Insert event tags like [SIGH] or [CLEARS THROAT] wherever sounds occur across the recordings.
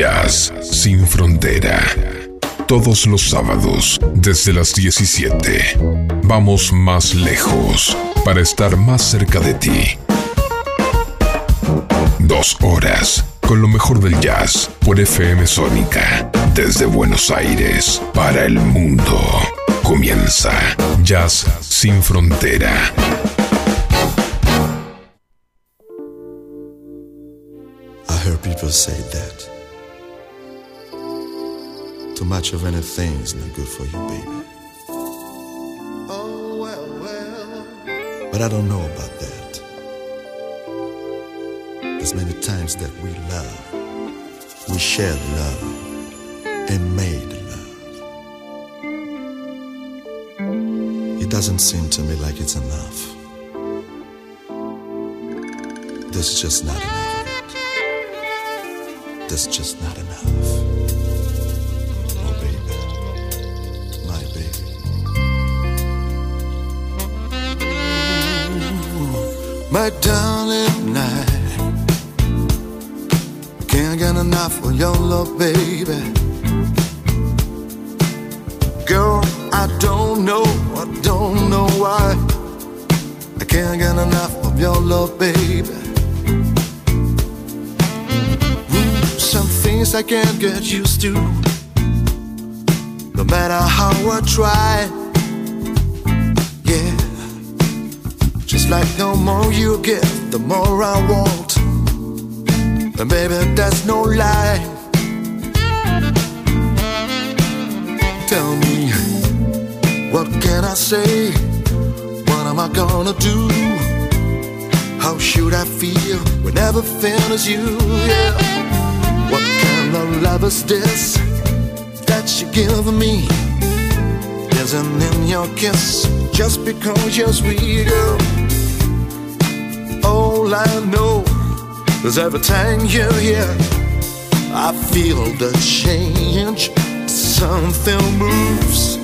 Jazz sin frontera. Todos los sábados, desde las 17. Vamos más lejos para estar más cerca de ti. Dos horas con lo mejor del jazz por FM Sónica. Desde Buenos Aires para el mundo. Comienza Jazz sin frontera. I heard people say that too much of anything is not good for you, baby. Oh, well, well. But I don't know about that. There's many times that we love, we shared love, and made love. It doesn't seem to me like it's enough. There's just not enough. There's just not enough. My darling night. Can't get enough of your love, baby. Girl, I don't know, I don't know why. I can't get enough of your love, baby. Ooh, Some things I can't get used to. No matter how I try. Just like the more you give, the more I want. And baby, that's no lie. Tell me, what can I say? What am I gonna do? How should I feel when everything is you? Yeah. What kind of love is this that you give me? Isn't in your kiss just because you're sweet, girl? All I know is every time you're here, I feel the change. Something moves.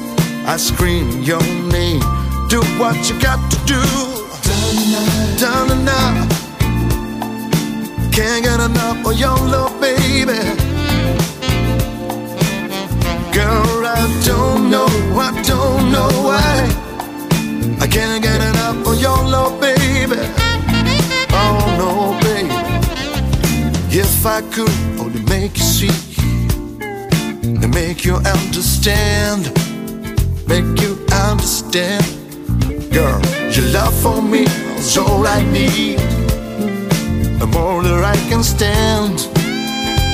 I scream your name. Do what you got to do. Down and out. Can't get enough of your love, baby. Girl, I don't know, I don't know why. I can't get enough of your love, baby. If I could only make you see and make you understand, make you understand. Girl, your love for me is all I need, and more than I can stand.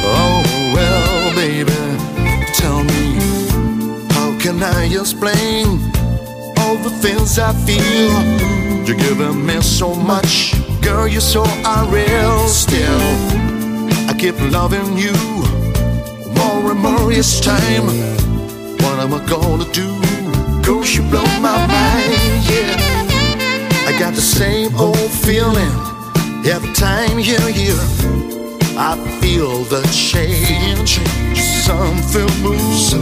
Oh well, baby, tell me, how can I explain all the things I feel? You're giving me so much, girl, you're so unreal. Still, keep loving you more and more each time. What am I gonna do? Cause you blow my mind, yeah. I got the same old feeling every time you're here. I feel the change. Something moves.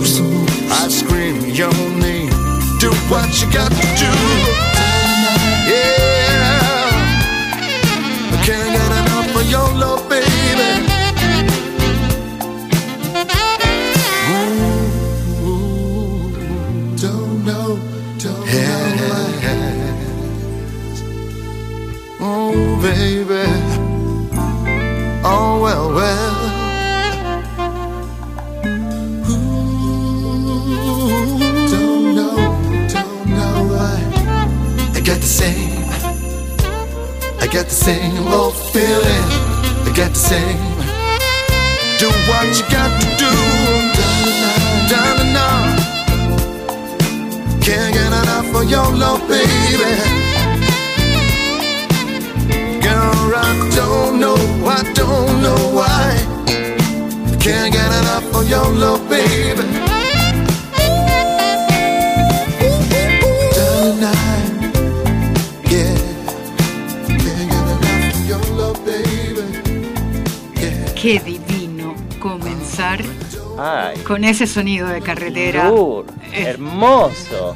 I scream your name. Do what you got to do. Yeah. I can't get enough of your love, same, I get the same old feeling. I got the same. Do what you got to do. Down and out. Can't get enough of your love, baby. Girl, I don't know, I don't know why. Can't get enough of your love, baby. Qué divino comenzar Ay, con ese sonido de carretera. Lur, Eh. hermoso.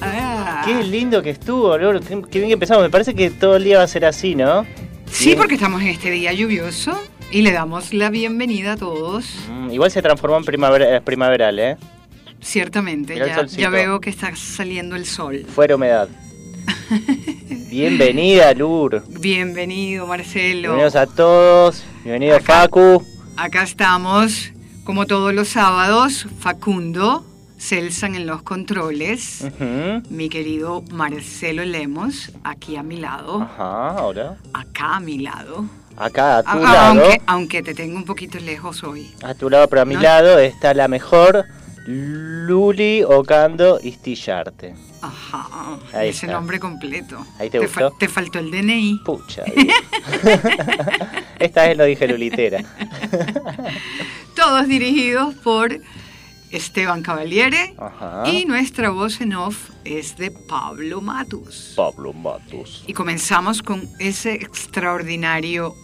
Ah, Qué lindo que estuvo, Lur. Qué, qué bien que empezamos. Me parece que todo el día va a ser así, ¿no? Sí, Bien. porque estamos en este día lluvioso y le damos la bienvenida a todos. Mm, igual se transformó en primavera, primaveral, ¿eh? Ciertamente, ya, ya veo que está saliendo el sol. Fuera humedad. [LAUGHS] Bienvenida, Lur. Bienvenido, Marcelo. Bienvenidos a todos. Bienvenido, Acá. Facu. Acá estamos, como todos los sábados, Facundo, Celsan en los controles, mi querido Marcelo Lemos, aquí a mi lado, Ajá, ahora. acá a mi lado. Acá a tu A- lado. aunque, aunque te tengo un poquito lejos hoy. A tu lado, pero a mi No. lado está la mejor Luli Ocando Istillarte. Ajá, Ahí está. nombre completo. Ahí te gustó. te faltó el DNI. Pucha. [LAUGHS] Esta vez no dije Lulitera. [LAUGHS] Todos dirigidos por Esteban Cavaliere. Ajá. Y nuestra voz en off es de Pablo Matus. Pablo Matus. Y comenzamos con ese extraordinario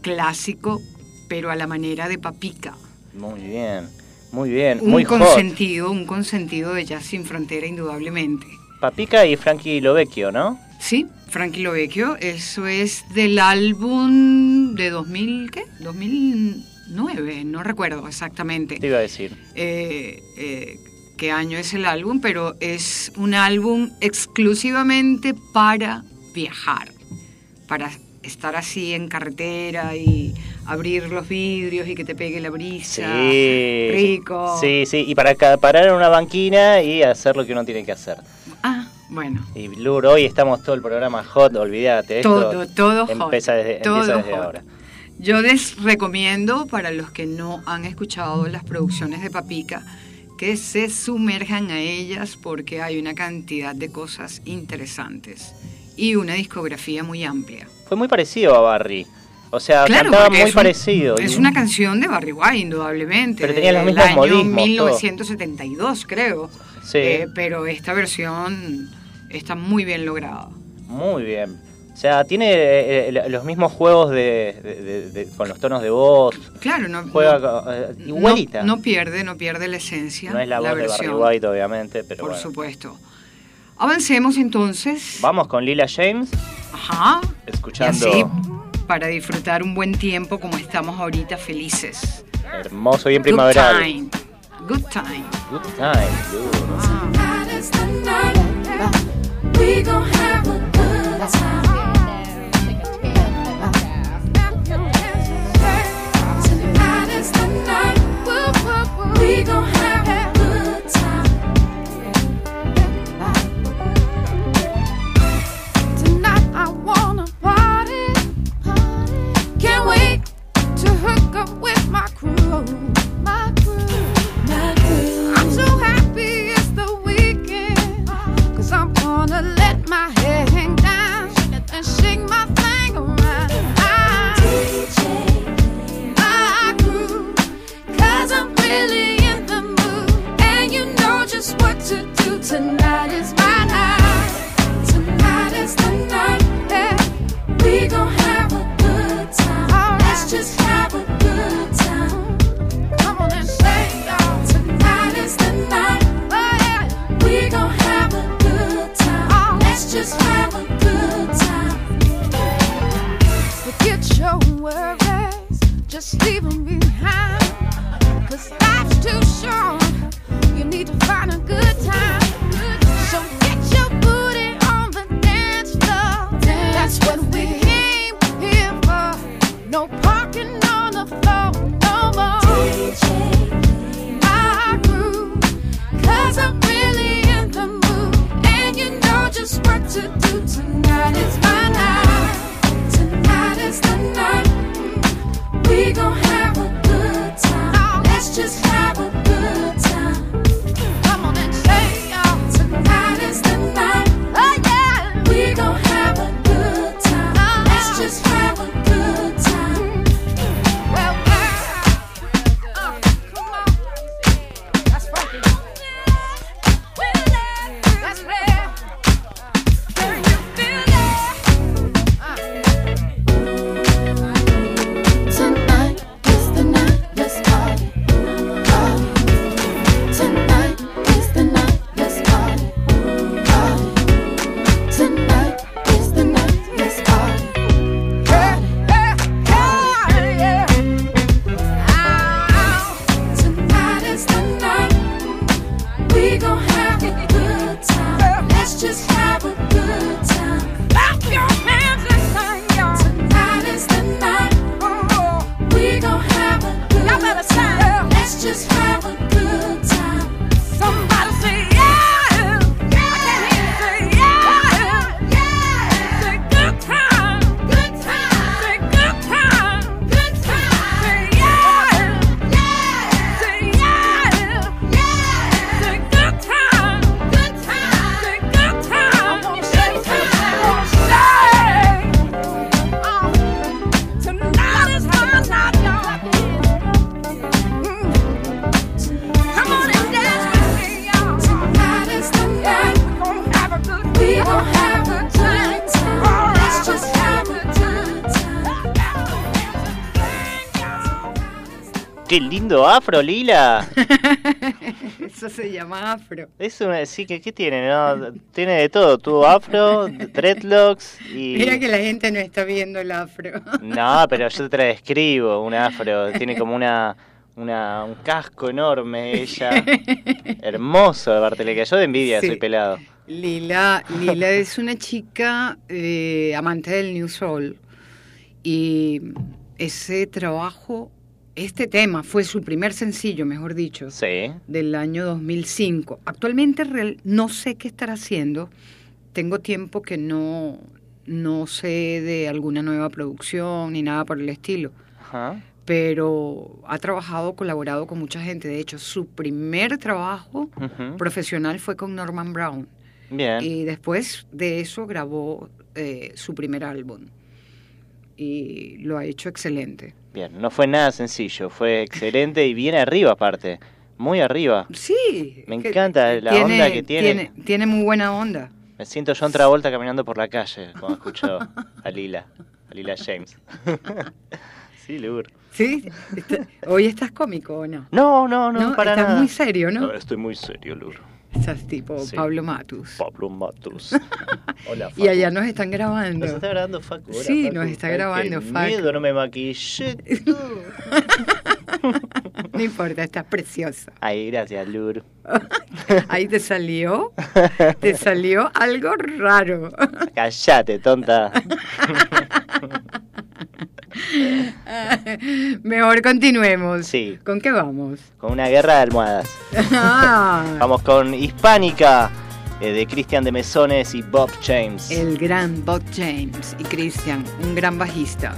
clásico, pero a la manera de Papica. Muy bien. Muy bien. Un Muy hot. consentido, un consentido de Jazz Sin Frontera, indudablemente. Papica y Frankie Lovecchio, ¿no? Sí, Frankie Lovecchio, eso es del álbum de 2000, ¿qué? 2009, no recuerdo exactamente. Te iba a decir. eh, eh, qué año es el álbum, pero es un álbum exclusivamente para viajar, para estar así en carretera y abrir los vidrios y que te pegue la brisa. Sí. Rico. Sí, sí. Y para parar en una banquina y hacer lo que uno tiene que hacer. Ah, bueno. Y Blur, hoy estamos todo el programa hot, olvídate. Esto Todo, todo hot. desde, todo empieza desde hot. ahora. Yo les recomiendo, para los que no han escuchado las producciones de Papica, que se sumerjan a ellas porque hay una cantidad de cosas interesantes y una discografía muy amplia. Fue muy parecido a Barry. O sea, cantaba porque muy es un- parecido. Es una canción de Barry White, indudablemente. Pero tenía los mismos año modismos, todo. 1972, creo. Sí, Eh, pero esta versión está muy bien lograda. muy bien. O sea, tiene eh, eh, los mismos juegos de, de- de- de- con los tonos de voz. Claro, no, Juega no- igualita. No, no pierde, no pierde la esencia. No es la voz de Barry versión. White, obviamente, pero Por bueno. supuesto. Avancemos entonces. Vamos con Lila James, Ajá. escuchando Y así, para disfrutar un buen tiempo como estamos ahorita felices. hermoso y en Good primaveral. time. Good time. Good time, the night. We gon' have a good time. Cause life's too short. You need to find a good time. What we came here for. No parking on the floor no more. 'cause I'm really in the mood. And you know just what to do. Tonight my night. Tonight is the night. We gon' have a good time. Let's just have a Qué lindo afro, Lila. [LAUGHS] Eso se llama afro. Es una, sí, que ¿qué tiene? No? Tiene de todo, tuvo afro, dreadlocks y... Mira que la gente no está viendo el afro. No, pero yo te la describo, un afro, tiene como una, una un casco enorme ella. [LAUGHS] Hermoso, Barteleca, yo de envidia Sí. soy pelado. Lila, Lila es una chica eh, amante del New Soul y ese trabajo, este tema fue su primer sencillo, mejor dicho, Sí. del año 2005. Actualmente real- no sé qué estará haciendo. Tengo tiempo que no, no sé de alguna nueva producción ni nada por el estilo. Ajá. Pero ha trabajado, colaborado con mucha gente. De hecho, su primer trabajo profesional fue con Norman Brown. Bien. Y después de eso grabó eh, su primer álbum. Y lo ha hecho excelente. Bien, no fue nada sencillo, fue excelente y bien arriba aparte, muy arriba. Sí. Me que- encanta la onda que tiene. tiene. Tiene muy buena onda. Me siento John Travolta caminando por la calle cuando escucho a Lila, a Lila James. [LAUGHS] sí, Lur. ¿Sí? Está- ¿Hoy estás cómico o no? No, no, no, No, para estás nada. muy serio, ¿no? Estoy muy serio, Lur. Estás tipo Sí. Pablo Matus. Pablo Matus. [LAUGHS] Hola, Facu. Y allá nos están grabando. Nos está grabando Facu. Hola, Sí, Facu. nos está Ay, grabando, qué Facu. miedo, no me maquillé. [LAUGHS] No importa, estás preciosa. Ay, gracias, Lur. [LAUGHS] Ahí te salió, te salió algo raro. Callate, tonta. [LAUGHS] Mejor continuemos. Sí. ¿Con qué vamos? Con una guerra de almohadas. Ah, [LAUGHS] Vamos con Hispánica eh, de Cristian de Mesones y Bob James. el gran Bob James y Christian, un gran bajista.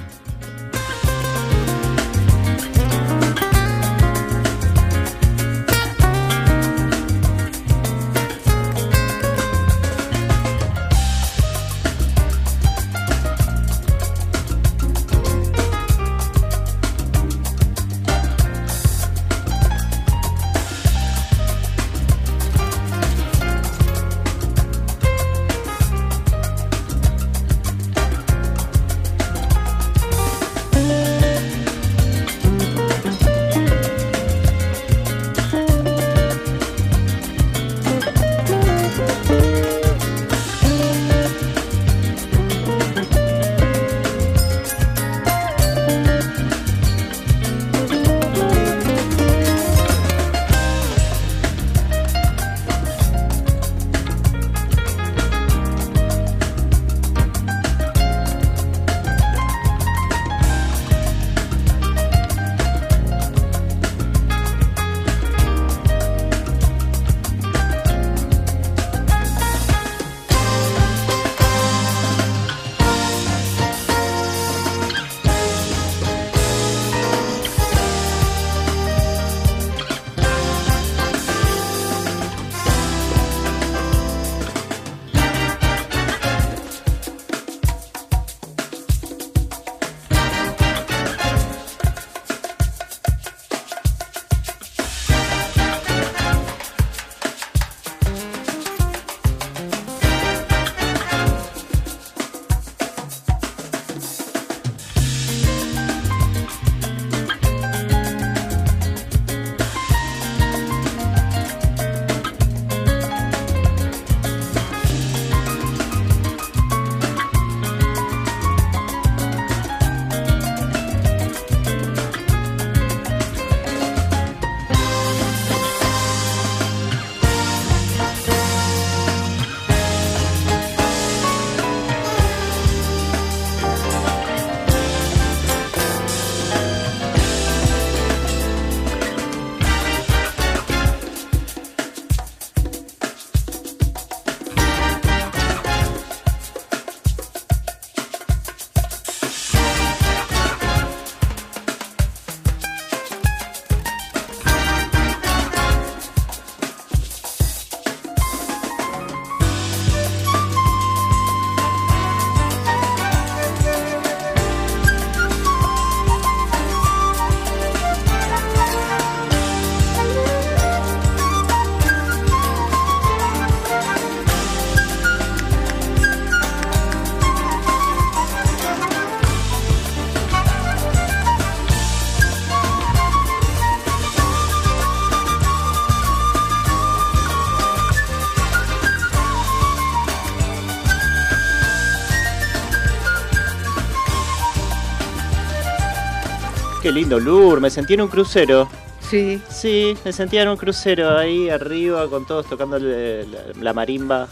Lindo, Lur, me sentí en un crucero. Sí, Sí, me sentía en un crucero ahí arriba con todos tocando la, la marimba.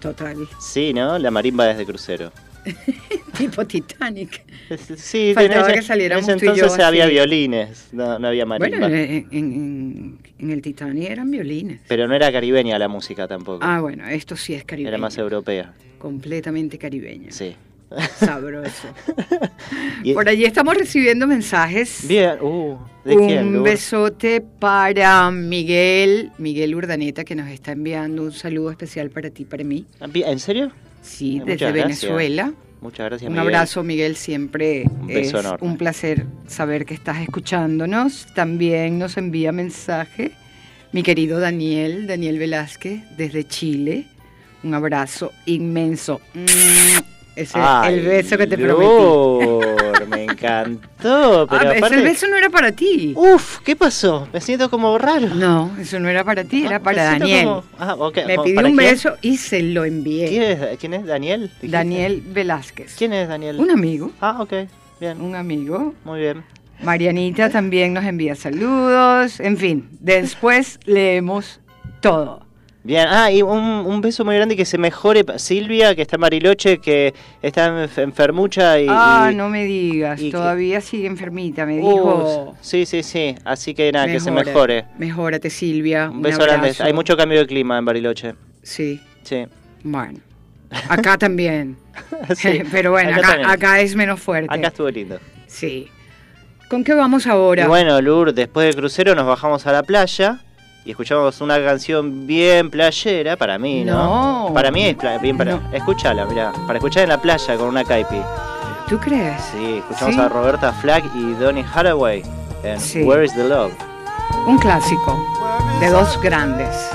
total. Sí, ¿no? La marimba desde crucero. [LAUGHS] tipo Titanic. Sí, Faltaba en ese- que saliéramos en ese tú y yo entonces había así. violines, no, no había marimba. Bueno, en, en- el Titanic eran violines. Pero no era caribeña la música tampoco. Ah, bueno, esto sí es caribeño. era más europea. Completamente caribeño. Sí. Sabroso. [LAUGHS] Por allí estamos recibiendo mensajes. Bien, uh, ¿de un quién? Besote para Miguel, Miguel Urdaneta, que nos está enviando un saludo especial para ti, para mí. Ah, ¿En serio? Sí, Muchas desde gracias. Venezuela. Muchas gracias. Un Miguel. abrazo, Miguel. Siempre Un es enorme. un placer saber que estás escuchándonos. También nos envía mensaje mi querido Daniel, Daniel Velázquez, desde Chile. Un abrazo inmenso. Mm, Ese es Ay, el beso que te prometí. Lur, [LAUGHS] me encantó. Pero Ah, ese beso no era para ti. Uf, ¿qué pasó? Me siento como raro. No, eso no era para ti, era Ah, para Daniel. como- Ah. Me pidió ¿para un quién? beso y se lo envié. ¿Quién es, ¿Quién es Daniel? dijiste? Daniel Velázquez. ¿Quién es Daniel? Un amigo, Ah, ok. Bien. un amigo. Muy bien. Marianita también nos envía saludos. En fin, después leemos todo. Bien, ah, y un, un beso muy grande que se mejore Silvia, que está en Bariloche, que está enf- enfermucha y... ah, y- no me digas, que- todavía sigue enfermita, me Uh, dijo. sí, sí, sí. Así que nada, que se "Mejora, mejore. Mejórate, Silvia. Un beso grande. abrazo". Hay mucho cambio de clima en Bariloche. Sí, Sí. bueno. Acá también. [LAUGHS] Sí. [LAUGHS] Pero bueno, Acá acá, también. acá es menos fuerte. Acá estuvo lindo. Sí. ¿Con qué vamos ahora? Y bueno, Lur, después del crucero nos bajamos a la playa y escuchamos una canción bien playera, para mí, ¿no? No. Para mí es bien para... No. Escúchala, mirá. Para escuchar en la playa con una caipi. ¿Tú crees? Sí, escuchamos Sí. a Roberta Flack y Donny Hathaway en Sí. Where is the Love. Un clásico de dos grandes.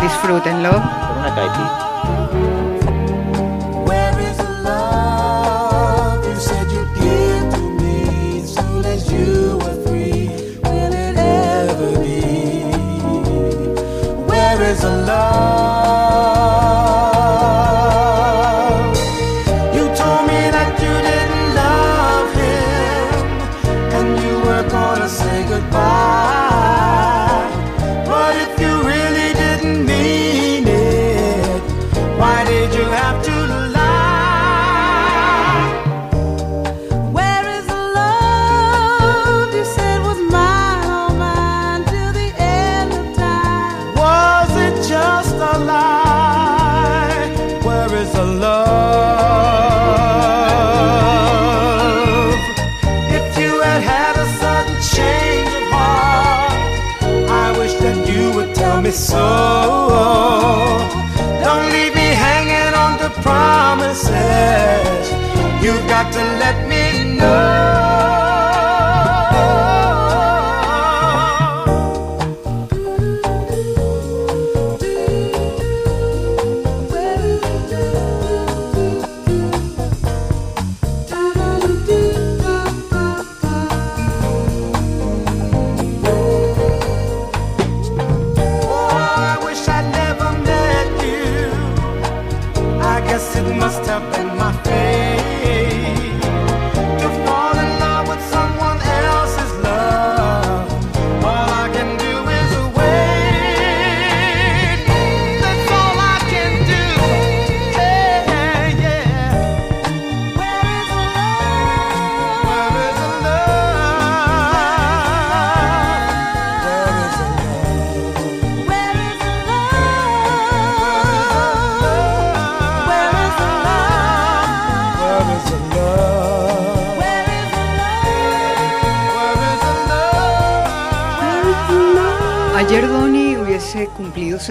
Disfrútenlo. Con una caipi.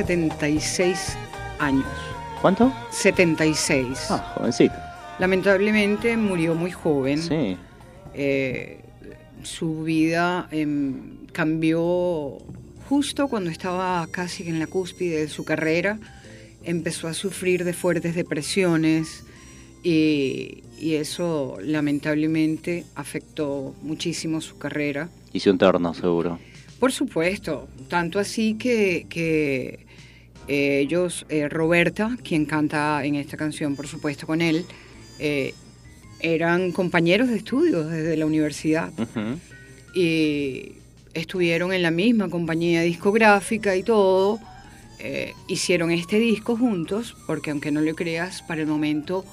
76 años. ¿Cuánto? 76. Ah, jovencito. Lamentablemente murió muy joven. Sí. Eh, su vida em, cambió justo cuando estaba casi en la cúspide de su carrera. Empezó a sufrir de fuertes depresiones y, y eso lamentablemente afectó muchísimo su carrera. Hice un torno, seguro. Por supuesto, tanto así que, que eh, ellos, eh, Roberta, quien canta en esta canción, por supuesto, con él, eh, eran compañeros de estudios desde la universidad y estuvieron en la misma compañía discográfica y todo. Eh, hicieron este disco juntos, porque aunque no lo creas, para el momento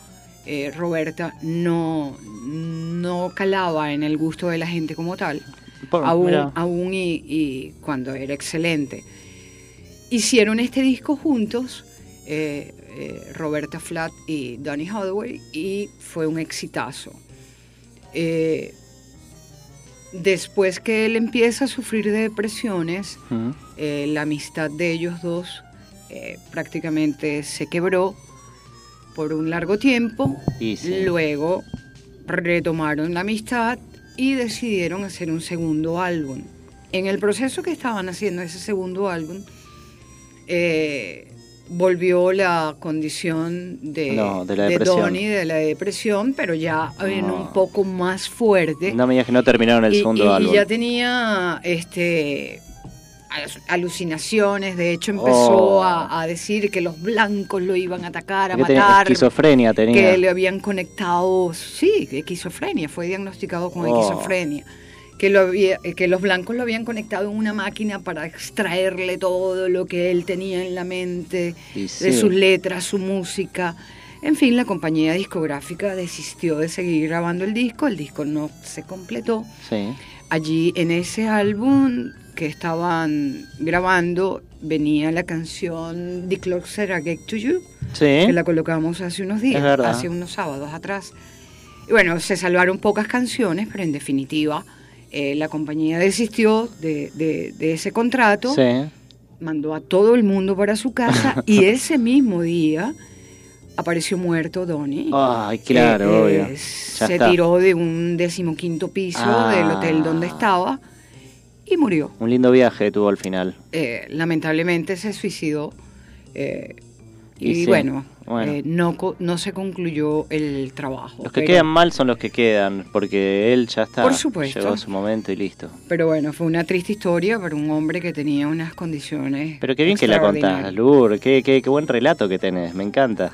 Roberta no, no calaba en el gusto de la gente como tal, Por- aún, aún y, y cuando era excelente. Hicieron este disco juntos, eh, eh, Roberta Flatt y Donny Hathaway, y fue un exitazo. Eh, después que él empieza a sufrir de depresiones, eh, la amistad de ellos dos eh, prácticamente se quebró por un largo tiempo. Y sí. Luego retomaron la amistad y decidieron hacer un segundo álbum. En el proceso que estaban haciendo ese segundo álbum, eh, volvió la condición de, No, de la. Donnie, de la depresión, pero ya en No. un poco más fuerte No me digas que no terminaron el y, segundo y- y álbum. ya tenía este al- alucinaciones, de hecho empezó Oh. a, a decir que los blancos lo iban a atacar, a tenía matar, esquizofrenia tenía. que le habían conectado, sí, esquizofrenia, fue diagnosticado con Oh. esquizofrenia. Que, lo había- que los blancos lo habían conectado en una máquina para extraerle todo lo que él tenía en la mente, Y de sí. sus letras, su música. En fin, la compañía discográfica desistió de seguir grabando el disco, el disco no se completó. Sí. Allí en ese álbum que estaban grabando venía la canción The Closer I Get to You, Sí. que la colocamos hace unos días, hace unos sábados atrás. Y bueno, se salvaron pocas canciones, pero en definitiva eh, la compañía desistió de, de- de ese contrato, Sí. mandó a todo el mundo para su casa [LAUGHS] y ese mismo día apareció muerto Donnie. Ay, claro, Eh, obvio. se está. tiró de un decimoquinto piso Ah. del hotel donde estaba y murió. Un lindo viaje tuvo al final. Eh, lamentablemente se suicidó eh, y, Y sí, bueno, bueno. eh, no, no se concluyó el trabajo. Los que pero- quedan mal son los que quedan, porque él ya está. Por supuesto. Llegó su momento y listo. Pero bueno, fue una triste historia para un hombre que tenía unas condiciones. Pero qué bien que la contás. Lur. Qué, qué, qué buen relato que tenés, me encanta.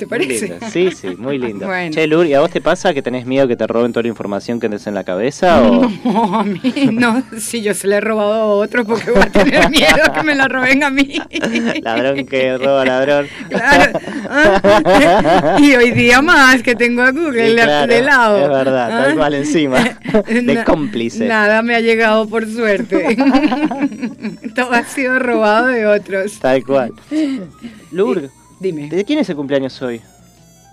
¿Te Muy parece? Sí, sí, [LAUGHS] muy lindo. Bueno. Che, Lur, ¿y a vos te pasa que tenés miedo que te roben toda la información que tenés en la cabeza? O... No, a mí no. Si yo se la he robado a otro, porque voy a tener miedo que me la roben a mí. [LAUGHS] Ladrón que roba ladrón. Claro. Ah, [LAUGHS] Y hoy día más que tengo a Google Sí, de- claro, de lado. es verdad, tal Ah. cual encima, de Na- cómplice. Nada me ha llegado por suerte. Todo ha sido robado de otros. Tal cual. Lur, Dime, ¿de quién es el cumpleaños hoy?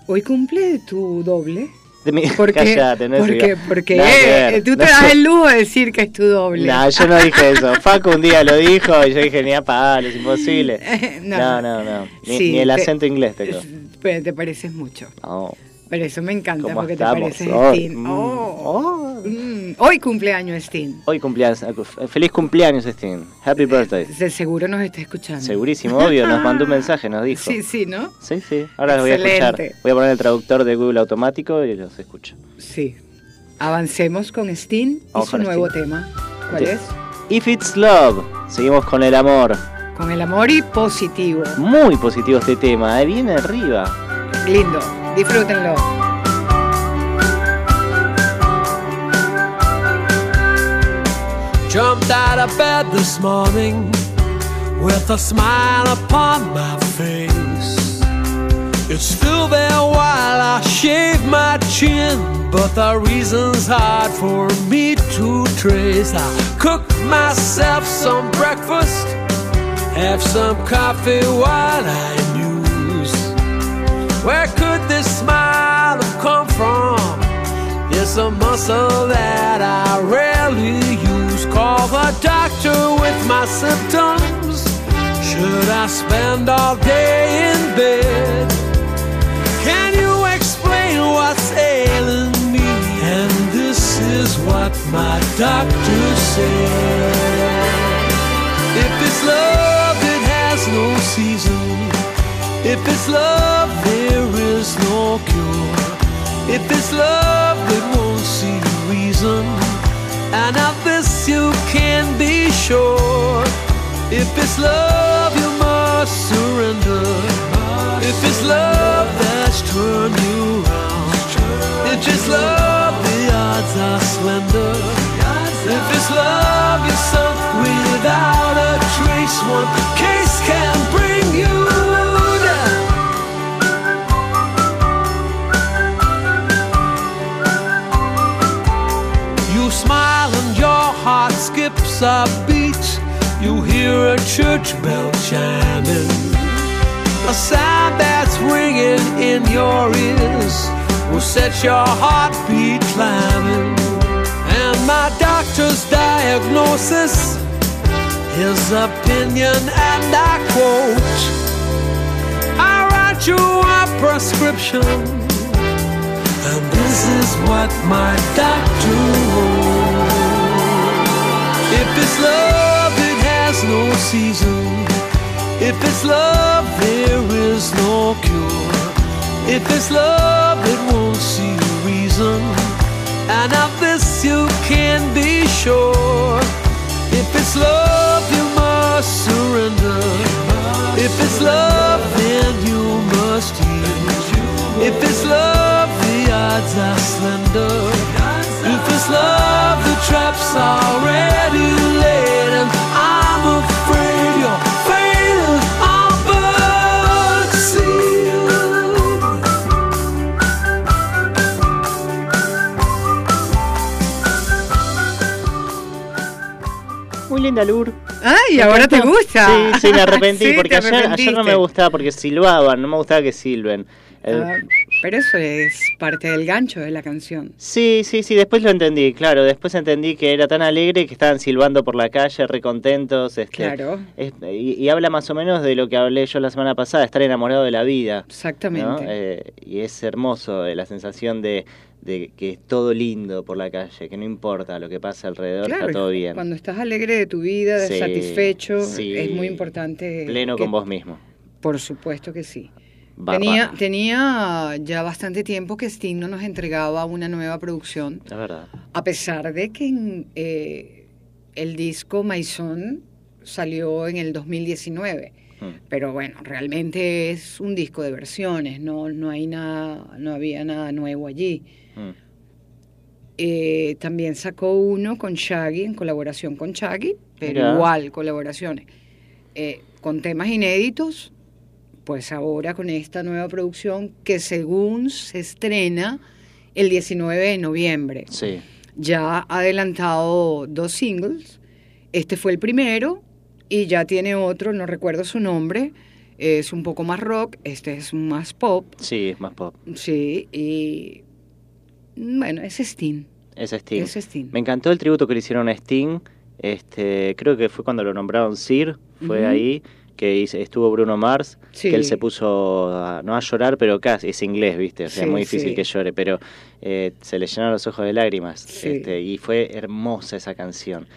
¿hoy cumple tu doble? De mi... [LAUGHS] ¿Por qué? Cállate, no es porque porque Nada que eh, tú no te das el lujo de decir que es tu doble. No, yo no dije eso. [LAUGHS] Facu un día lo dijo y yo dije, ni a palo, es imposible. [LAUGHS] No. No, no, no. Ni, Sí, ni el te- acento inglés te creo. Pero te pareces mucho. No. Pero eso me encanta ¿Cómo porque estamos te pareces. Mm, Oh. oh. Mm, Hoy cumpleaños Steen. Hoy cumpleaños. Feliz cumpleaños, Steen. Happy birthday. De seguro nos está escuchando. Segurísimo, obvio. Nos mandó un mensaje, nos dijo. Sí, sí, ¿no? Sí, sí. Ahora los voy a escuchar. Voy a poner el traductor de Google automático y los escucho. Sí. Avancemos con Steen y su nuevo Steen. tema. ¿Cuál es? If it's love. Seguimos con el amor. Con el amor y positivo. Muy positivo este tema, ¿eh? viene arriba. Lindo. Disfrútenlo. Jumped out of bed this morning with a smile upon my face. It's still there while I shave my chin, but the reason's hard for me to trace. I cook myself some breakfast, have some coffee while I muse. Where could this smile have come from? It's a muscle that I rarely. Call the doctor with my symptoms. Should I spend all day in bed? Can you explain what's ailing me? And this is what my doctor said. If it's love, it has no season. If it's love, there is no cure. If it's love, it won't see reason. And of this you can be sure. If it's love, you must surrender. If it's love that's turned you around. If it just love, the odds are slender. If it's love, you're sunk without a trace. One case can bring beat. You hear a church bell chiming. A sound that's ringing in your ears will set your heartbeat climbing. And my doctor's diagnosis, his opinion, and I quote I write you a prescription. And this is what my doctor wrote. If it's love, it has no season. If it's love, there is no cure. If it's love, it won't see reason. And of this you can be sure. If it's love, you must surrender. If it's love, then you must yield. If it's love, the odds are slender. If it's love, the trap's already laid. And I'm afraid your fate is all but sealed. Muy linda Lur. Ay, Me ahora te gusta. Sí, sí, me [LAUGHS] arrepentí Sí, porque ayer, ayer no me gustaba porque silbaban, no me gustaba que silben. El- Ah, pero eso es parte del gancho de la canción. Sí, sí, sí, después lo entendí, claro, después entendí que era tan alegre que estaban silbando por la calle, recontentos. Este, Claro. es- y, y habla más o menos de lo que hablé yo la semana pasada, estar enamorado de la vida. Exactamente. ¿no? Eh, y es hermoso eh, la sensación de, de que es todo lindo por la calle, que no importa lo que pasa alrededor, Claro, está todo bien. Cuando estás alegre de tu vida, Sí, satisfecho, sí. es muy importante. Pleno que- con vos mismo. Por supuesto que sí. Tenía, ya bastante tiempo que Sting no nos entregaba una nueva producción, La verdad. a pesar de que eh, el disco Maison salió en el 2019. Mm. Pero bueno, realmente es un disco de versiones, no, no hay nada, no había nada nuevo allí. Mm. Eh, también sacó uno con Shaggy, en colaboración con Shaggy, pero igual colaboraciones. Eh, con temas inéditos, pues ahora con esta nueva producción que según se estrena el 19 de noviembre. Sí. Ya ha adelantado dos singles. Este fue el primero y ya tiene otro, no recuerdo su nombre. Es un poco más rock, este es más pop. Sí, es más pop. Sí, y bueno, es Sting. Es Sting. Es Sting. Me encantó el tributo que le hicieron a Sting. Este, creo que fue cuando lo nombraron Sir, fue ahí que estuvo Bruno Mars, Sí. que él se puso a- no a llorar, pero casi es inglés, ¿viste? O sea, Sí, es muy difícil sí. que llore, pero eh, se le llenaron los ojos de lágrimas. Sí. Este, y fue hermosa esa canción.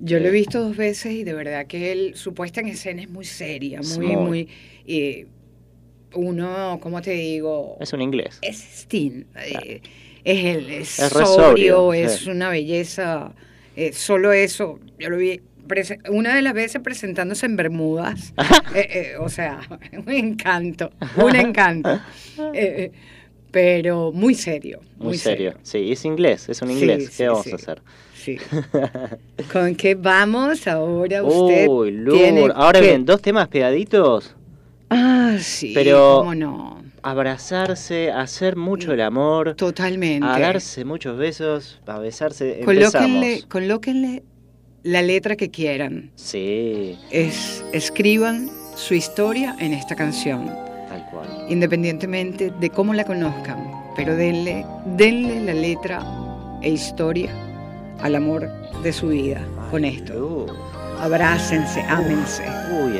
Yo lo he Eh. visto dos veces y de verdad que él, su puesta en escena es muy seria, muy, muy. muy... eh, uno, ¿cómo te digo? Es un inglés. Es Sting. eh, es él, es, Es sobrio, sobrio, es una belleza. solo eso, yo lo vi una de las veces presentándose en Bermudas. [LAUGHS] eh, eh, o sea, [LAUGHS] un encanto, un encanto. [LAUGHS] Eh, eh, pero muy serio. Muy, Muy, serio. Sí, es inglés, es un Sí, inglés. sí, ¿Qué vamos sí. a hacer? Sí. ¿Con qué vamos ahora usted? Uy, Lur, tiene ahora que- bien, dos temas pegaditos. Ah, sí, Pero- cómo no. Abrazarse, hacer mucho el amor, Totalmente. a darse muchos besos, a besarse. Colóquenle, Empezamos. colóquenle la letra que quieran. Sí, Es, escriban su historia en esta canción, tal cual. independientemente de cómo la conozcan, pero denle, denle la letra e historia al amor de su vida con esto. Abrácense, ámense, uy,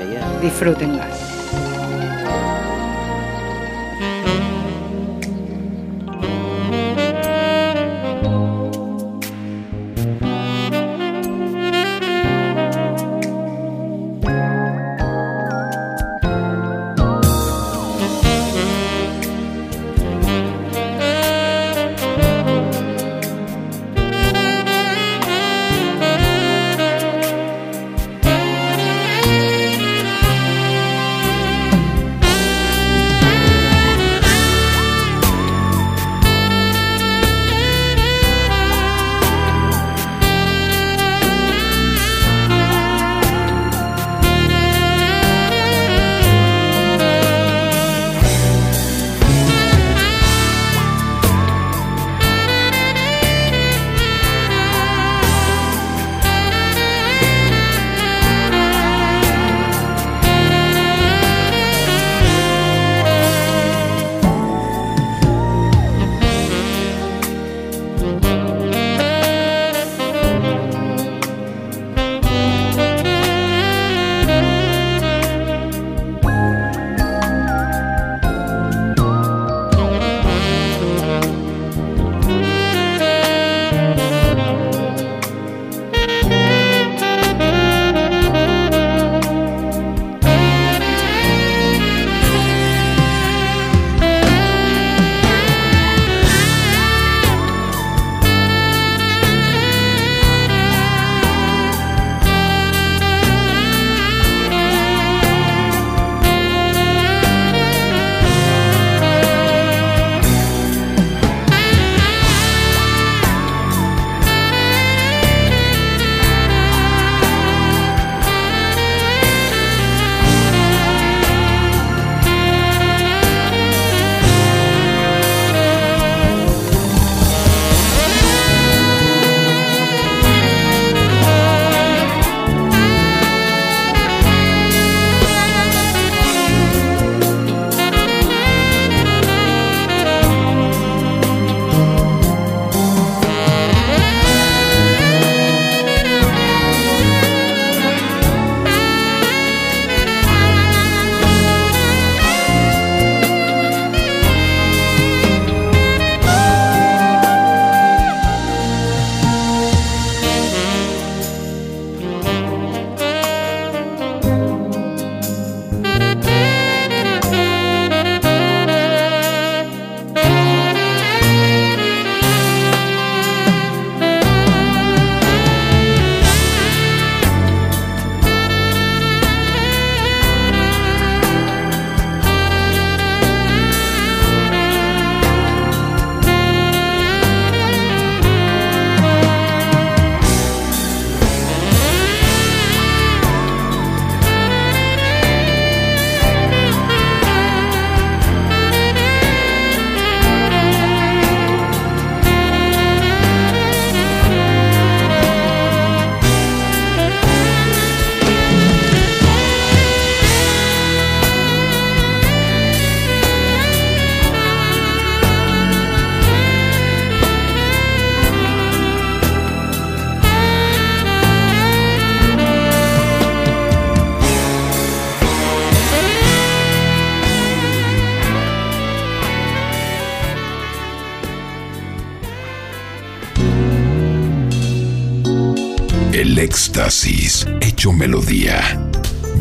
melodía.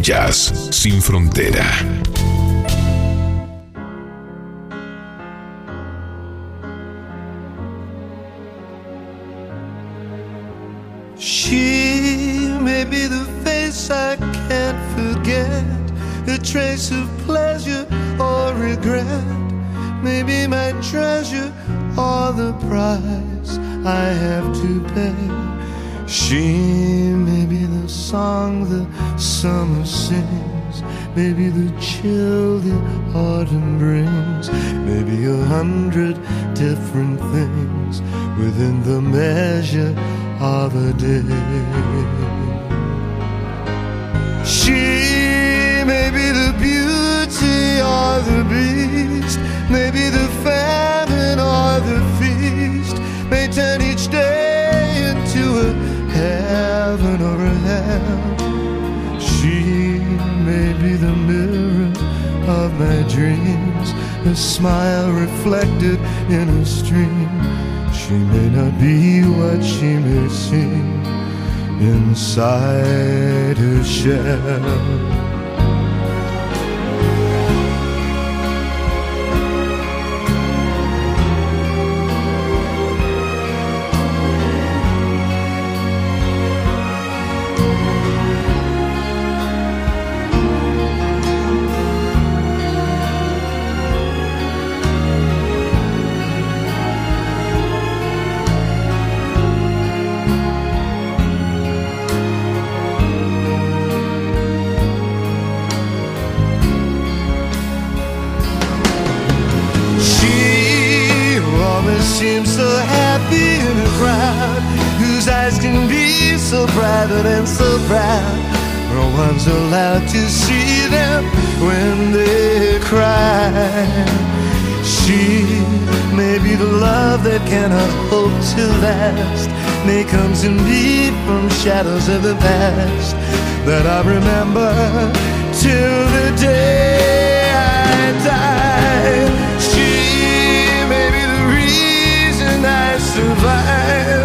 Jazz sin frontera. She may be the face I can't forget, a trace of pleasure or regret. Maybe my treasure or the price I have to pay. She may be the song the summer sings, maybe the chill the autumn brings, maybe a hundred different things within the measure of a day. She may be the beauty or the beast, maybe the famine or the feast, may turn each day heaven or hell. She may be the mirror of my dreams, a smile reflected in a stream. She may not be what she may seem inside her shell. Proud. No one's allowed to see them when they cry. She may be the love that cannot hope to last. May comes in me from shadows of the past that I remember till the day I die. She may be the reason I survive,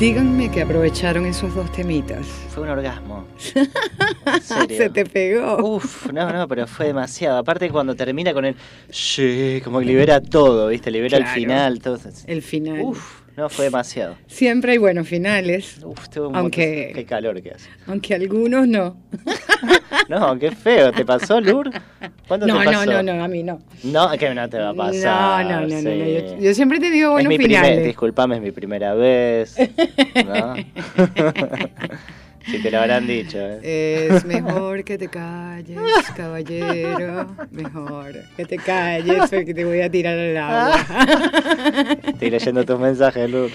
Díganme que aprovecharon esos dos temitas. fue un orgasmo. [LAUGHS] En serio. Se te pegó. Uf, no, no, pero fue demasiado. Aparte cuando termina con el sí, como que libera todo, ¿viste? Libera el final, todo. El final. Uf, no, fue demasiado. Siempre hay buenos finales, Uf, estuvo un Aunque- montón- Qué calor que hace. aunque algunos no. [LAUGHS] No, qué feo. ¿Te pasó, Lur? ¿Cuándo No, te no, pasó? no, no, a mí no. No, que no te va a pasar. No, no, no, no, no, sí. Yo, yo siempre tenido es buenos mi primer, finales. disculpame, es mi primera vez. ¿no? [LAUGHS] si te lo habrán dicho. ¿eh? Es [LAUGHS] mejor que te calles, caballero. Mejor que te calles porque te voy a tirar al agua. [LAUGHS] Estoy leyendo tus mensajes, Lur.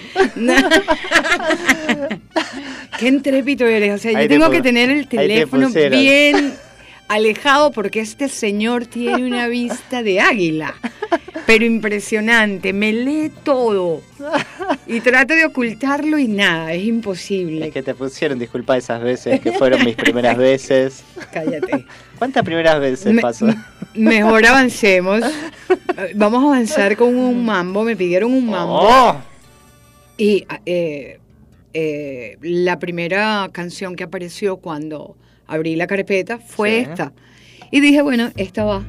Qué intrépito eres. O sea, yo te tengo que tener el te teléfono bien alejado porque este señor tiene una vista de águila. Pero impresionante, me lee todo. Y trato de ocultarlo y nada, es imposible. Es que te pusieron, disculpa esas veces que fueron mis [LAUGHS] primeras veces. Cállate. ¿Cuántas primeras veces Me- pasó? mejor avancemos. Vamos a avanzar con un mambo. Me pidieron un mambo. Oh, Y eh, eh, la primera canción que apareció cuando abrí la carpeta fue Sí. esta. Y dije, bueno, esta va.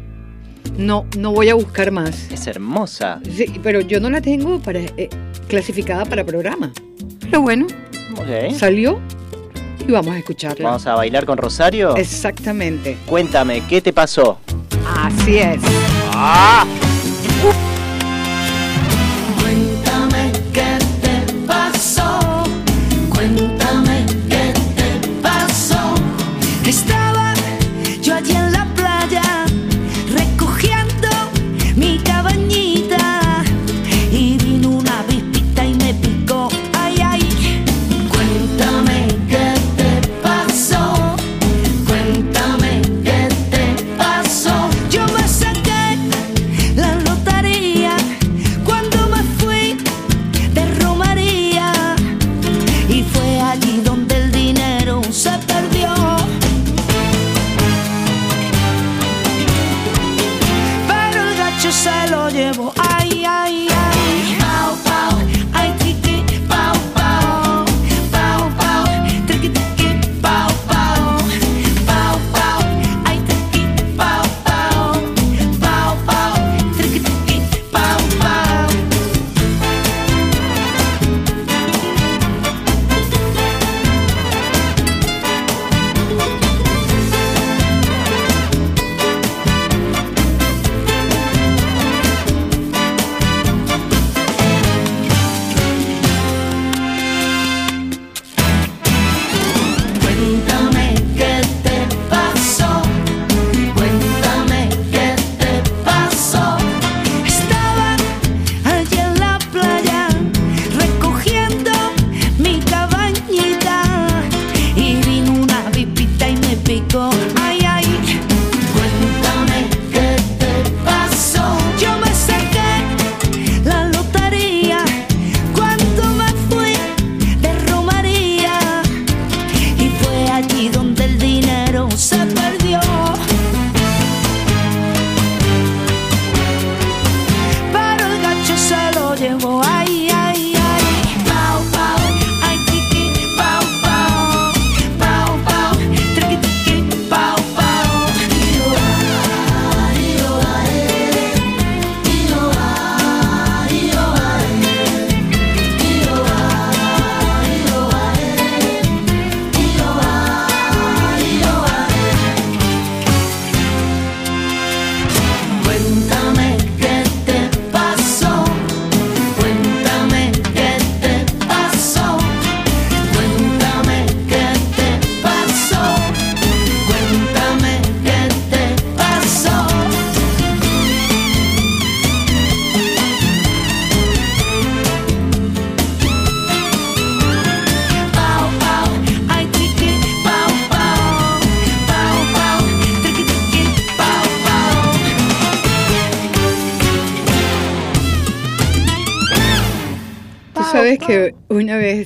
No, no voy a buscar más. es hermosa. Sí, pero yo no la tengo para, eh, clasificada para programa. Pero bueno, Ok. salió y vamos a escucharla. Vamos a bailar con Rosario. Exactamente. Cuéntame, ¿qué te pasó? Así es. Cuéntame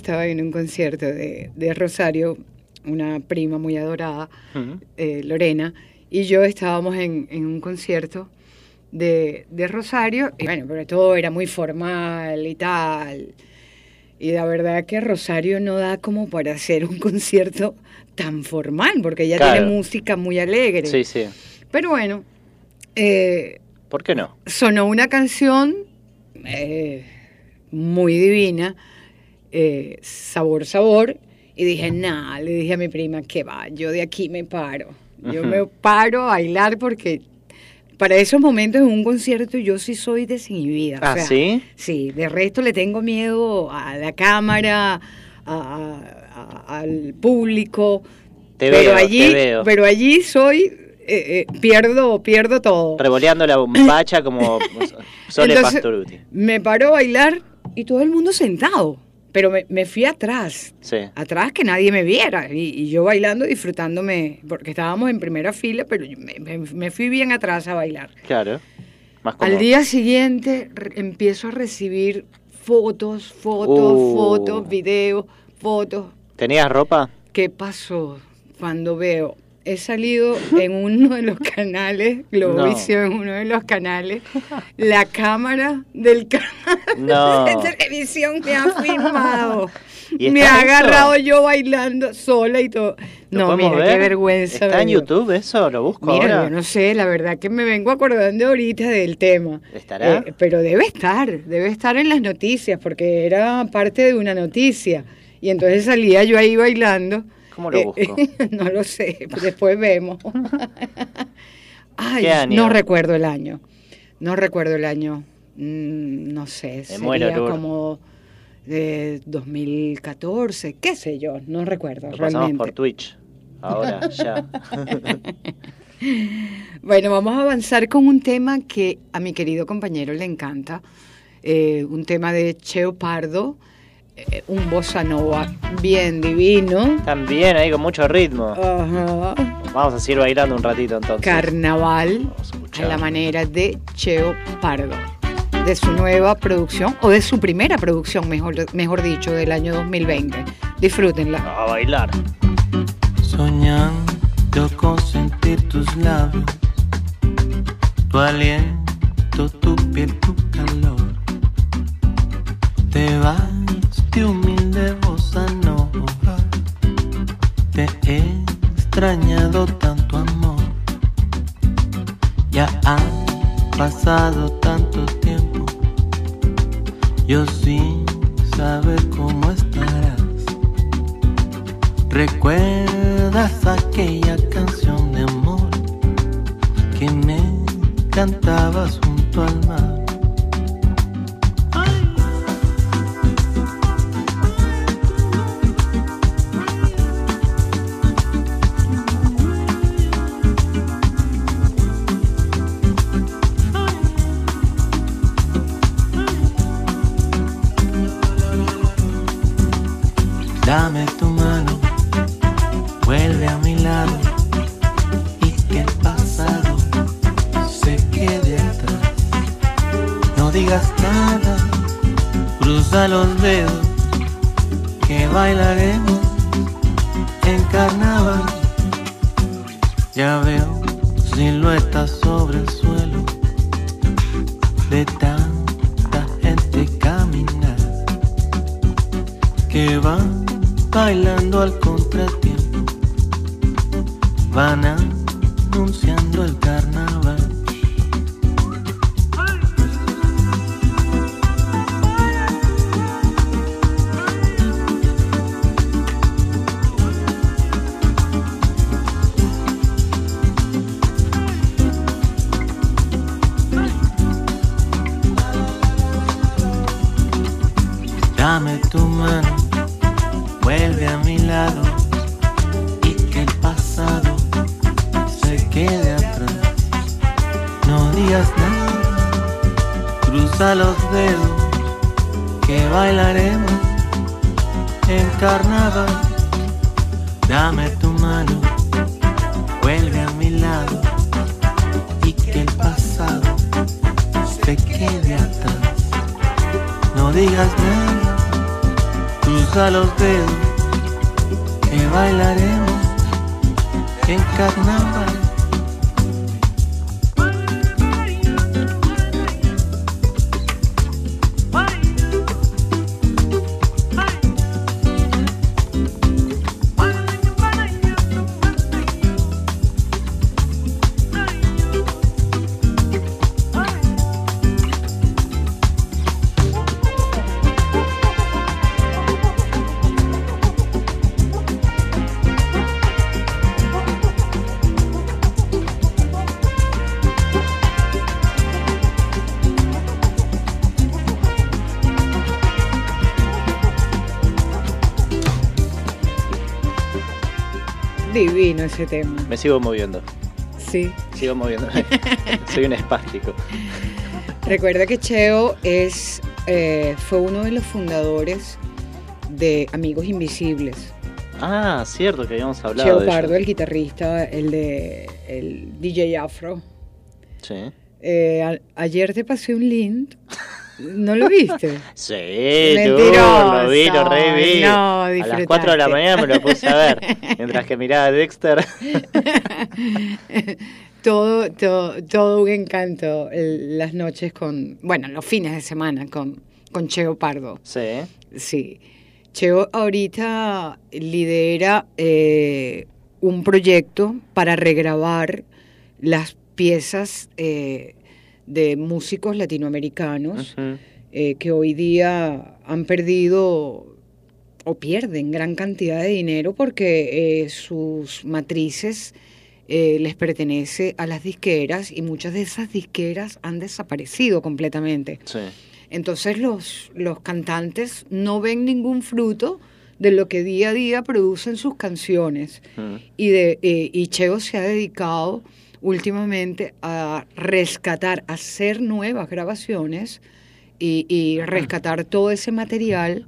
estaba en un concierto de, de Rosario, una prima muy adorada, eh, Lorena, y yo estábamos en, en un concierto de, de Rosario, y bueno, pero todo era muy formal y tal. Y la verdad que Rosario no da como para hacer un [LAUGHS] concierto tan formal, porque ella Claro. tiene música muy alegre. Sí, sí. Pero bueno, eh, ¿Por qué no? sonó una canción eh, muy divina, eh, Sabor, Sabor, y dije, nada, le dije a mi prima, que va, yo de aquí me paro. Yo me paro a bailar porque para esos momentos en un concierto yo sí soy desinhibida. o Ah, sea, ¿sí? Sí, de resto le tengo miedo a la cámara, a- a- a- al público. Te pero veo, allí, te veo. pero allí soy, eh, eh, pierdo, pierdo todo. Revoleando la bombacha como [LAUGHS] Sole Entonces, Pastoruti. Me paró a bailar y todo el mundo sentado. Pero me, me fui atrás, Sí. atrás que nadie me viera. Y, y yo bailando, disfrutándome, porque estábamos en primera fila, pero yo me, me- me fui bien atrás a bailar. Claro. Más. Al día siguiente re- empiezo a recibir fotos, fotos, Uh. fotos, videos, fotos. ¿Tenías ropa? ¿Qué pasó cuando veo? He salido en uno de los canales, Globovisión, en uno de los canales, la cámara del canal No. de televisión me ha filmado. ¿Y Me ha eso? agarrado yo bailando sola y todo. ¿Lo No, mira, ver? qué vergüenza. ¿Está en. YouTube eso? ¿Lo busco Mira, ahora? yo no sé, la verdad que me vengo acordando ahorita del tema. ¿Estará? Eh, pero debe estar, debe estar en las noticias, porque era parte de una noticia. Y entonces salía yo ahí bailando. ¿Cómo lo Eh, busco? [LAUGHS] no lo sé, [LAUGHS] después vemos. [LAUGHS] Ay, ¿Qué año? no recuerdo el año. No recuerdo el año. Mm, no sé, sería muero, como de 2014, qué sé yo, no recuerdo Lo pasamos realmente. por Twitch. Ahora, ya. Bueno, vamos a avanzar con un tema que a mi querido compañero le encanta, eh, un tema de Cheo Pardo, un bossa nova bien divino. También ahí con mucho ritmo. Ajá. Vamos a seguir bailando un ratito entonces. Carnaval a la manera de Cheo Pardo, de su nueva producción, o de su primera producción, mejor, mejor dicho, del año 2020. Disfrútenla. A bailar. Soñando con sentir tus labios, tu aliento tu piel, tu calor. Te vas de humilde bossa nova. Te he extrañado tanto amor. Ya ha pasado tanto tiempo. Yo sin saber cómo estarás. ¿Recuerdas aquella canción de amor que me cantabas junto al mar? Dame tu mano, vuelve a mi lado y que el pasado se quede atrás. No digas nada, cruza los dedos que bailaremos en carnaval. Ya veo siluetas sobre bailando al contratiempo, van anunciando Divino ese tema. Me sigo moviendo, Sí. sigo moviendo. [LAUGHS] Soy un espástico. Recuerda que Cheo es, eh, fue uno de los fundadores de Amigos Invisibles. Ah, cierto que habíamos hablado Cheo de. Pardo, el guitarrista, el de el DJ Afro. Sí. Eh, a- ayer te pasé un link. [LAUGHS] ¿No lo viste? [LAUGHS] Sí, Mentiroso. tú, lo vi, lo reví. No, a las disfrutaste. 4 de la mañana me lo puse a ver. [LAUGHS] Mientras que miraba a Dexter. [LAUGHS] todo, todo, todo un encanto las noches con, bueno, los fines de semana con, con Cheo Pardo. Sí. Sí. Cheo ahorita lidera eh, un proyecto para regrabar las piezas eh, de músicos latinoamericanos eh, que hoy día han perdido o pierden gran cantidad de dinero porque eh, sus matrices eh, les pertenece a las disqueras y muchas de esas disqueras han desaparecido completamente. Sí. Entonces los, los cantantes no ven ningún fruto de lo que día a día producen sus canciones. Y, de, eh, y Cheo se ha dedicado últimamente a rescatar, a hacer nuevas grabaciones y, y rescatar todo ese material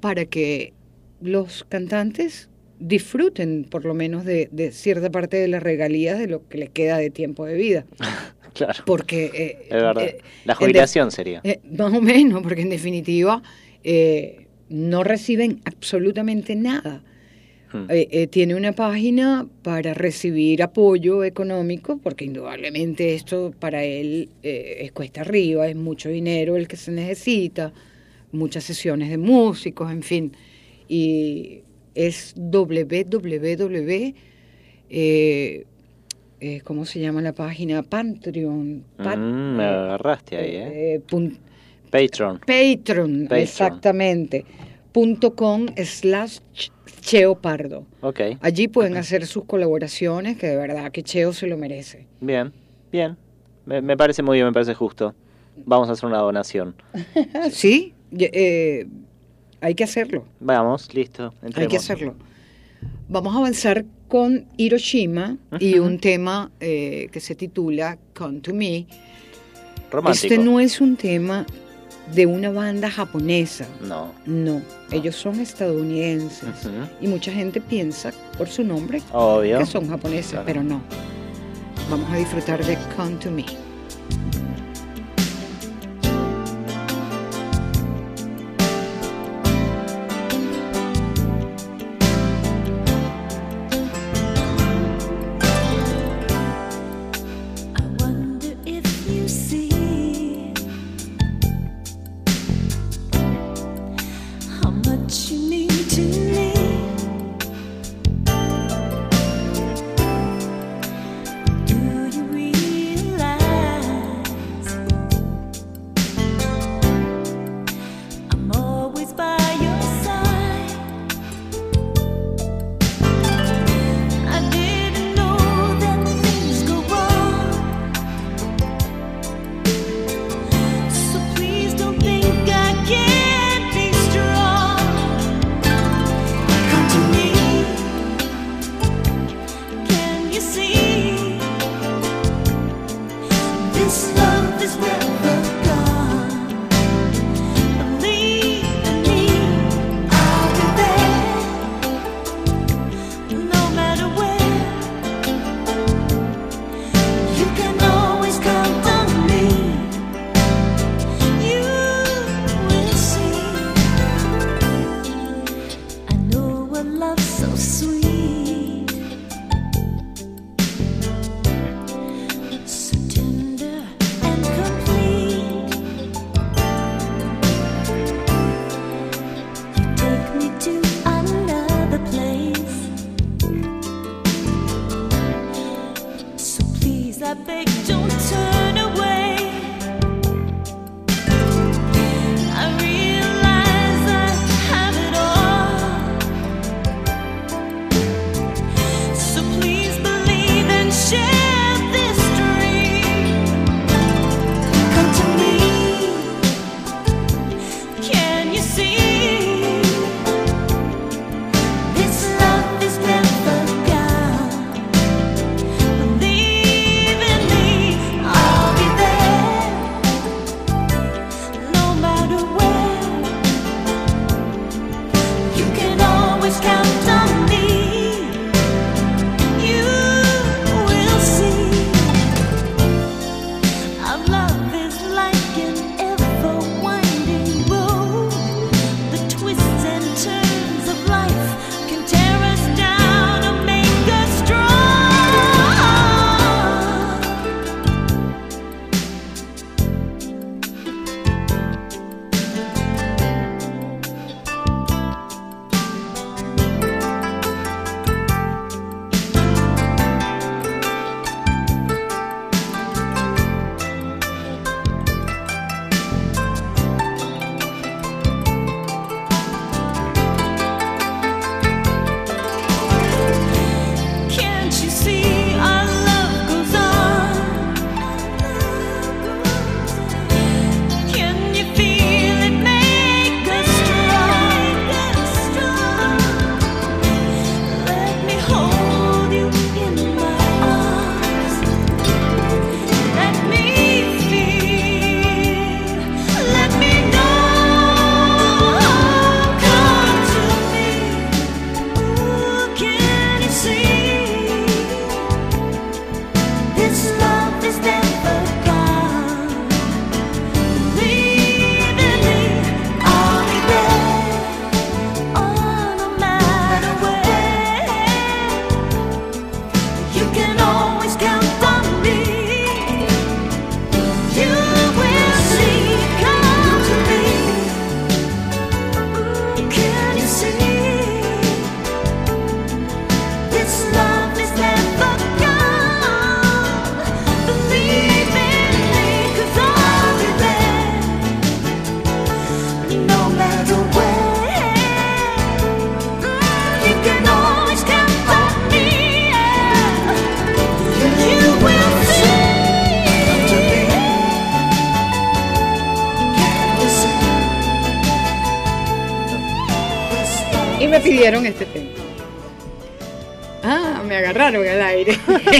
para que los cantantes disfruten por lo menos de, de cierta parte de las regalías de lo que les queda de tiempo de vida. [LAUGHS] Claro. Porque... eh, Es verdad. eh, La de- jubilación sería. eh, más o menos, porque en definitiva no reciben absolutamente nada. Hmm. Eh, eh, tiene una página para recibir apoyo económico, porque indudablemente esto para él eh, es cuesta arriba, es mucho dinero el que se necesita, muchas sesiones de músicos, en fin. Y es www. ¿Cómo se llama la página? Patreon. pat- Mm, me agarraste ahí, ¿eh? Patreon, Patreon. exactamente. Com slash ch- Cheo Pardo. Allí pueden hacer sus colaboraciones, que de verdad que Cheo se lo merece. bien, bien. Me, me parece muy bien, me parece justo. Vamos a hacer una donación. [LAUGHS] Sí, eh, hay que hacerlo, Vamos, listo. hay que hacerlo. Vamos a avanzar con Hiroshima y un tema eh, que se titula Come to Me. Romántico. Este no es un tema de una banda japonesa, No. no, ellos son estadounidenses. Y mucha gente piensa por su nombre Obvio. que son japoneses, Claro. pero no. Vamos a disfrutar de Come to Me.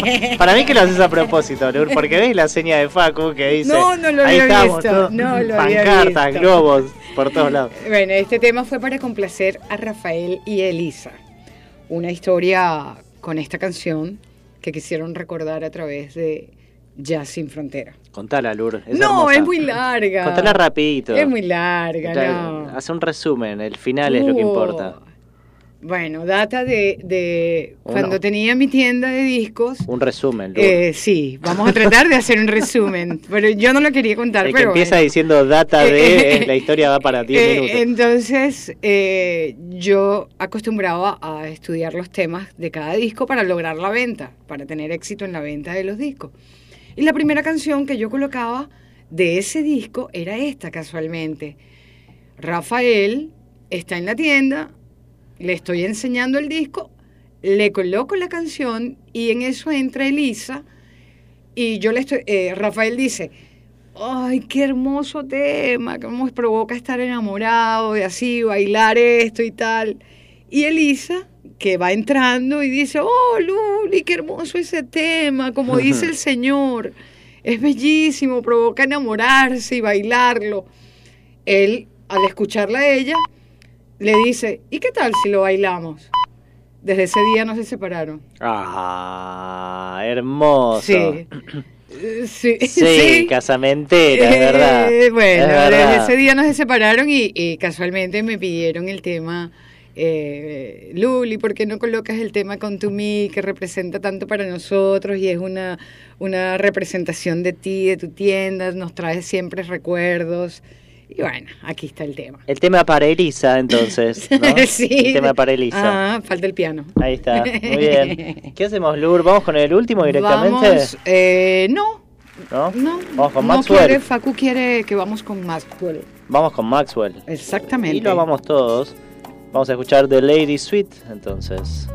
[LAUGHS] Para mí que lo haces a propósito, Lur, porque ves la seña de Facu que dice. No, no lo ahí había estamos, visto, todo, no lo había Pancartas, visto. globos, por todos lados. Bueno, este tema fue para complacer a Rafael y Elisa. Una historia con esta canción que quisieron recordar a través de Jazz Sin Frontera. Contala, Lur. es no, hermosa. es muy larga. Contala rapidito. Es muy larga, no. Hace un resumen, el final es lo que Uh, importa. Bueno, data de, de Uno. cuando tenía mi tienda de discos. Un resumen. Eh, sí, vamos a tratar de hacer un resumen, [LAUGHS] pero yo no lo quería contar. el que pero empieza bueno. diciendo data de eh, la historia va para 10 Eh, minutos. entonces, eh, yo acostumbraba a estudiar los temas de cada disco para lograr la venta, para tener éxito en la venta de los discos. Y la primera canción que yo colocaba de ese disco era esta, casualmente. Rafael está en la tienda, le estoy enseñando el disco, le coloco la canción y en eso entra Elisa y yo le estoy, eh, Rafael dice, ay, qué hermoso tema, cómo me provoca estar enamorado de así, bailar esto y tal. Y Elisa, que va entrando y dice, oh, Luli, qué hermoso ese tema, como [LAUGHS] dice el Señor, es bellísimo, provoca enamorarse y bailarlo. Él, al escucharla a ella, le dice, ¿y qué tal si lo bailamos? Desde ese día no se separaron. Ah, hermoso. Sí. [CLEARS THROAT] Eh, Sí, Sí, casamentera, es verdad. Eh, bueno, Es desde ese día nos separaron y, y casualmente me pidieron el tema. Eh, Luli, ¿por qué no colocas el tema con tu mí que representa tanto para nosotros y es una, una representación de ti, de tu tienda, nos trae siempre recuerdos? Y bueno, aquí está el tema. El tema para Elisa, entonces. [LAUGHS] ¿no? sí. El tema para Elisa. Ah, falta el piano. Ahí está, muy bien. [LAUGHS] ¿Qué hacemos, Lur? ¿Vamos con el último directamente? Vamos, eh, no, ¿No? no. Vamos con no Maxwell. quiere, Facu quiere que vamos con Maxwell. Vamos con Maxwell. Exactamente. Y lo amamos todos. Vamos a escuchar The Lady Sweet, entonces.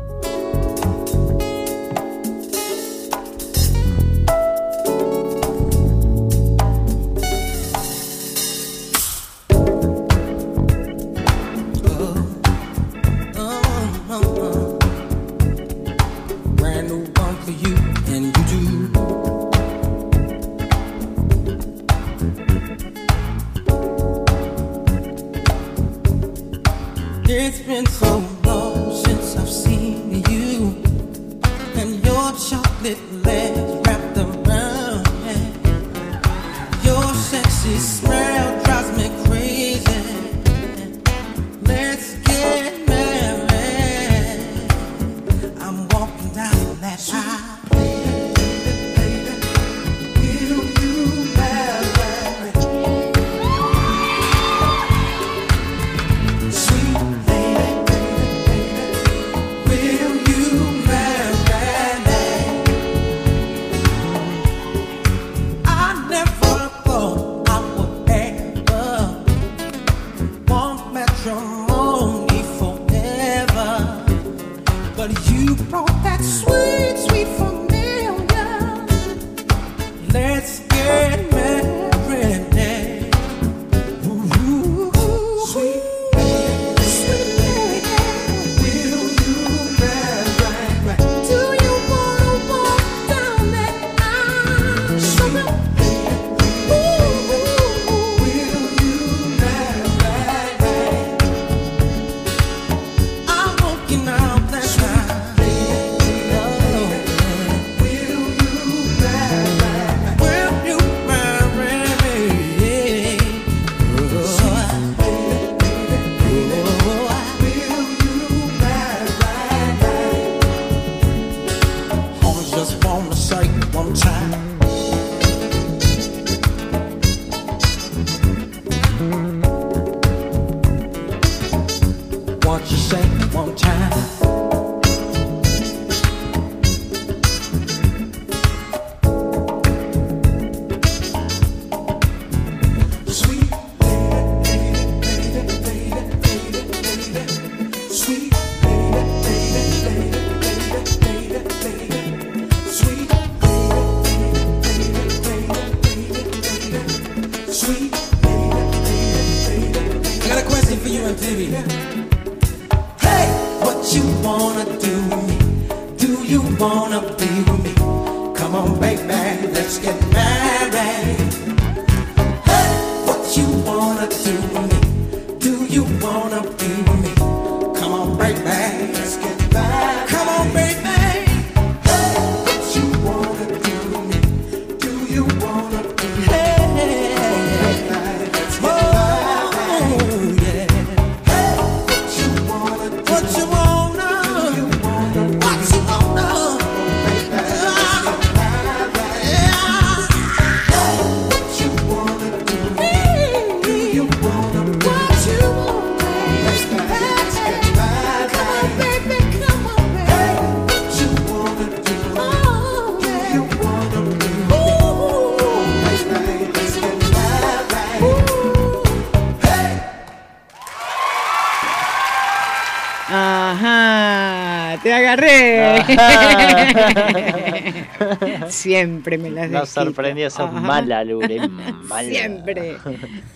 [LAUGHS] Siempre me las Nos sorprendió, sos Ajá. mala, Lure, [LAUGHS] mala. Siempre.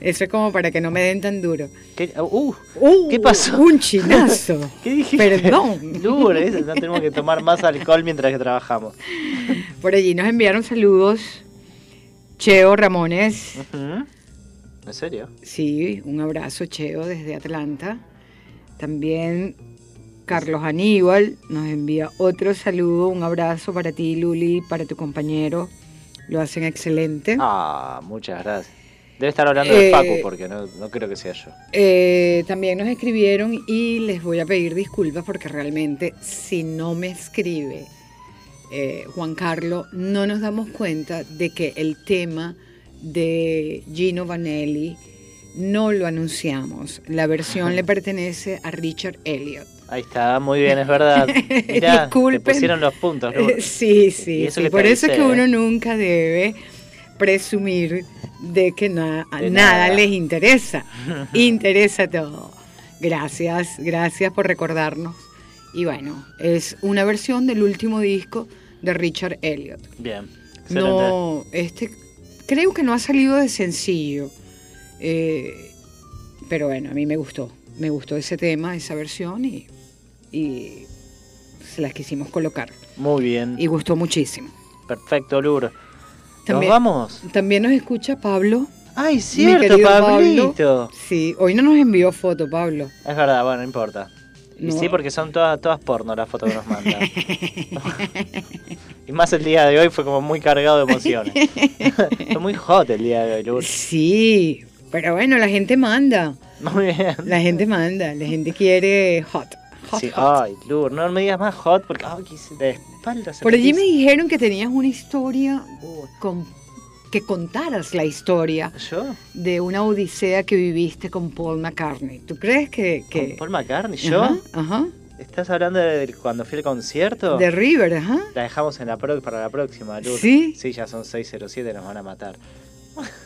Eso es como para que no me den tan duro. ¿Qué, uh, Uh, ¿Qué pasó? Un chinazo. [LAUGHS] ¿Qué dijiste? Perdón. Lure, no tenemos que tomar más alcohol mientras que trabajamos. Por allí nos enviaron saludos. Cheo Ramones. ¿En serio? Sí, un abrazo, Cheo, desde Atlanta. También Carlos Aníbal nos envía otro saludo, un abrazo para ti, Luli, para tu compañero. Lo hacen excelente. Ah, muchas gracias. Debe estar hablando de Eh, Facu porque no, no creo que sea yo. Eh, también nos escribieron y les voy a pedir disculpas porque realmente si no me escribe eh, Juan Carlos, no nos damos cuenta de que el tema de Gino Vanelli no lo anunciamos. La versión le pertenece a Richard Elliot. Ahí está, muy bien, es verdad. [LAUGHS] Mirá, te Disculpen. pusieron los puntos, Lure. Eh, Sí, sí, eso sí. Por eso es que uno ¿eh? nunca debe presumir de que na- a De nada. nada. les interesa. [LAUGHS] interesa todo. Gracias, gracias por recordarnos. Y bueno, es una versión del último disco de Richard Elliot. Bien, excelente. No, este creo que no ha salido de sencillo. eh, pero bueno, a mí me gustó. Me gustó ese tema, esa versión y, y se las quisimos colocar. Muy bien. Y gustó muchísimo. Perfecto. ¿Nos También- vamos? También nos escucha Pablo. Ay, cierto, Pablito. Pablo. Sí, hoy no nos envió foto, Pablo. Es verdad, bueno, no importa. Y No. sí, porque son todas, todas porno las fotos que nos mandan. [LAUGHS] y más el día de hoy fue como muy cargado de emociones. [LAUGHS] fue muy hot el día de hoy, Lure. Sí, pero bueno, la gente manda. Muy bien. La gente manda. La gente quiere hot. Hot, Sí, hot. ay, Lure, no me digas más hot porque de espalda se Por allí me dijeron que tenías una historia con que contaras la historia ¿Yo? de una odisea que viviste con Paul McCartney. ¿Tú crees que, que... ¿Con Paul McCartney? ¿Yo? Ajá, ajá. ¿Estás hablando de cuando fui al concierto? De River, ajá. La dejamos en la pro- para la próxima, Lure. ¿Sí? Sí, ya son 6.07, nos van a matar.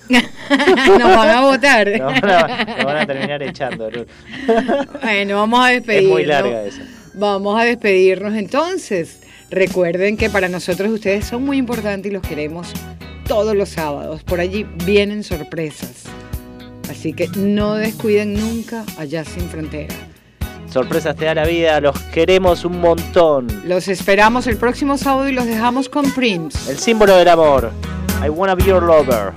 [LAUGHS] Nos van a votar. Nos van a, nos van a terminar echando. [LAUGHS] Bueno, vamos a Es despedirnos. muy larga esa. Vamos a despedirnos entonces. Recuerden que para nosotros ustedes son muy importantes y los queremos todos los sábados. Por allí vienen sorpresas. Así que no descuiden nunca allá sin frontera. Sorpresas te da la vida, los queremos un montón. Los esperamos el próximo sábado y los dejamos con Prince. El símbolo del amor. I wanna be your lover.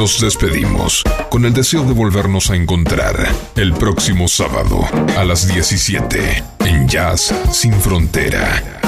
Nos despedimos con el deseo de volvernos a encontrar el próximo sábado a las 17 en Jazz Sin Frontera